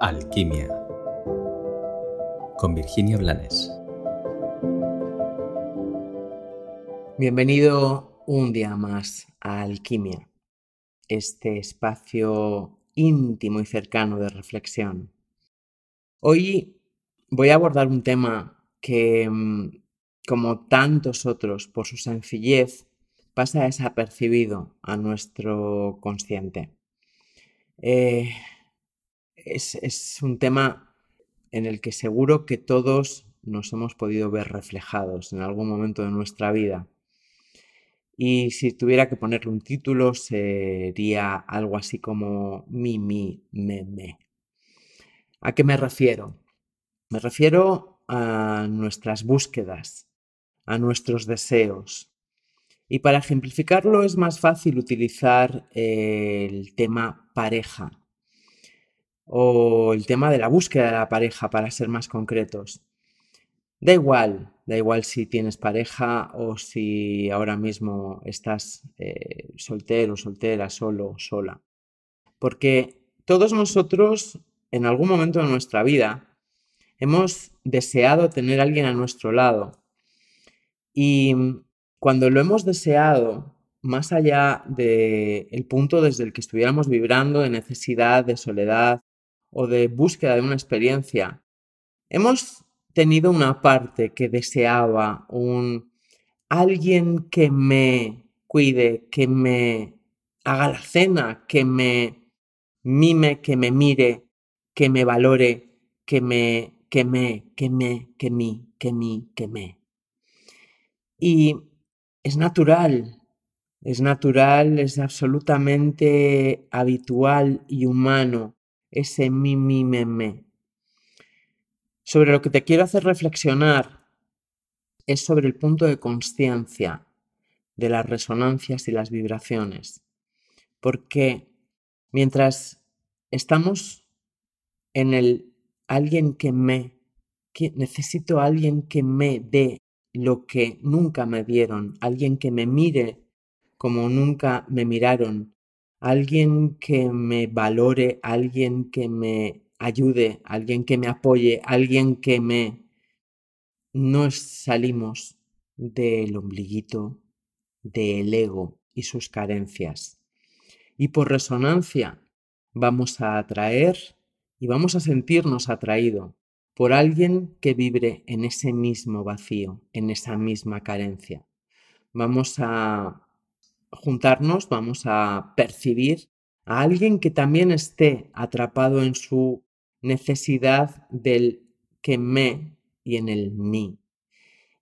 Alquimia con Virginia Blanes. Bienvenido un día más a Alquimia, este espacio íntimo y cercano de reflexión. Hoy voy a abordar un tema que, mm, como tantos otros, por su sencillez, pasa desapercibido a nuestro consciente. Eh, es, un tema en el que seguro que todos nos hemos podido ver reflejados en algún momento de nuestra vida. Y si tuviera que ponerle un título, sería algo así como mi, mi, me, me. ¿A qué me refiero? Me refiero a nuestras búsquedas, a nuestros deseos. Y para ejemplificarlo es más fácil utilizar el tema pareja o el tema de la búsqueda de la pareja, para ser más concretos. Da igual, da igual si tienes pareja o si ahora mismo estás eh, soltero, soltera, solo, sola. Porque todos nosotros, en algún momento de nuestra vida, hemos deseado tener a alguien a nuestro lado. Y cuando lo hemos deseado, más allá del punto desde el que estuviéramos vibrando de necesidad, de soledad, o de búsqueda de una experiencia, hemos tenido una parte que deseaba un alguien que me cuide, que me haga la cena, que me mime, que me mire, que me valore, que me, que me, que me, que me, que me, que me. Y es natural, es natural, es absolutamente habitual y humano ese mi, mi, me. Sobre lo que te quiero hacer reflexionar es sobre el punto de conciencia de las resonancias y las vibraciones. Porque mientras estamos en el alguien que me, que necesito alguien que me dé lo que nunca me dieron, alguien que me mire como nunca me miraron, alguien que me valore, alguien que me ayude, alguien que me apoye, alguien que me... No salimos del ombliguito, del ego y sus carencias. Y por resonancia vamos a atraer y vamos a sentirnos atraído por alguien que vibre en ese mismo vacío, en esa misma carencia. Vamos a juntarnos, vamos a percibir a alguien que también esté atrapado en su necesidad del que me y en el mí.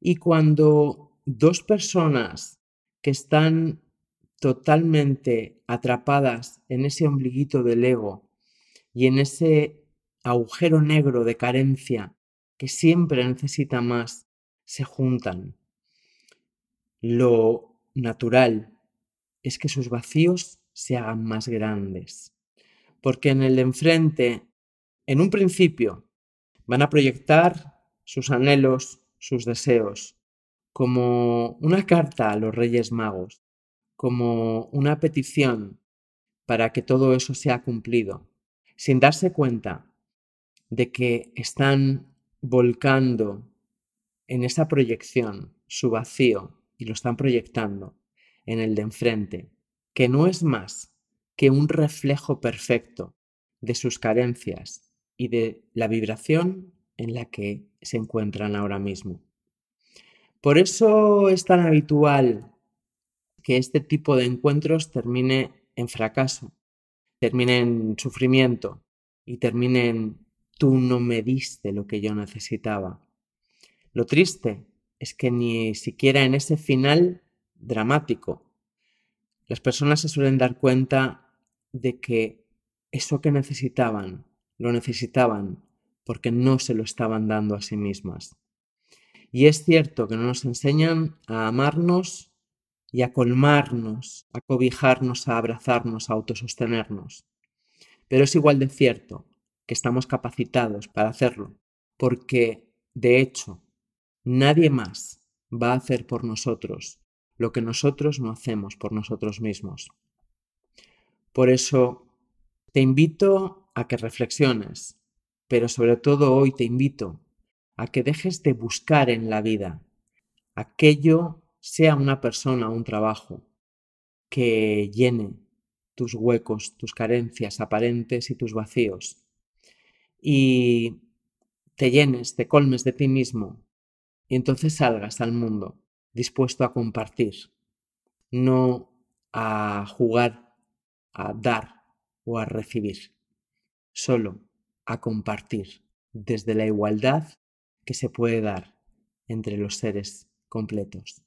Y cuando dos personas que están totalmente atrapadas en ese ombliguito del ego y en ese agujero negro de carencia que siempre necesita más, se juntan. Lo natural es que sus vacíos se hagan más grandes. Porque en el enfrente, en un principio, van a proyectar sus anhelos, sus deseos, como una carta a los Reyes Magos, como una petición para que todo eso sea cumplido, sin darse cuenta de que están volcando en esa proyección su vacío y lo están proyectando en el de enfrente, que no es más que un reflejo perfecto de sus carencias y de la vibración en la que se encuentran ahora mismo. Por eso es tan habitual que este tipo de encuentros termine en fracaso, termine en sufrimiento y termine en tú no me diste lo que yo necesitaba. Lo triste es que ni siquiera en ese final dramático, las personas se suelen dar cuenta de que eso que necesitaban, lo necesitaban porque no se lo estaban dando a sí mismas. Y es cierto que no nos enseñan a amarnos y a colmarnos, a cobijarnos, a abrazarnos, a autosostenernos. Pero es igual de cierto que estamos capacitados para hacerlo, porque, de hecho, nadie más va a hacer por nosotros lo que nosotros no hacemos por nosotros mismos. Por eso te invito a que reflexiones pero sobre todo hoy te invito a que dejes de buscar en la vida aquello, sea una persona o un trabajo, que llene tus huecos, tus carencias aparentes y tus vacíos. Y te llenes, te colmes de ti mismo y entonces salgas al mundo dispuesto a compartir, no a jugar, a dar o a recibir, solo a compartir desde la igualdad que se puede dar entre los seres completos.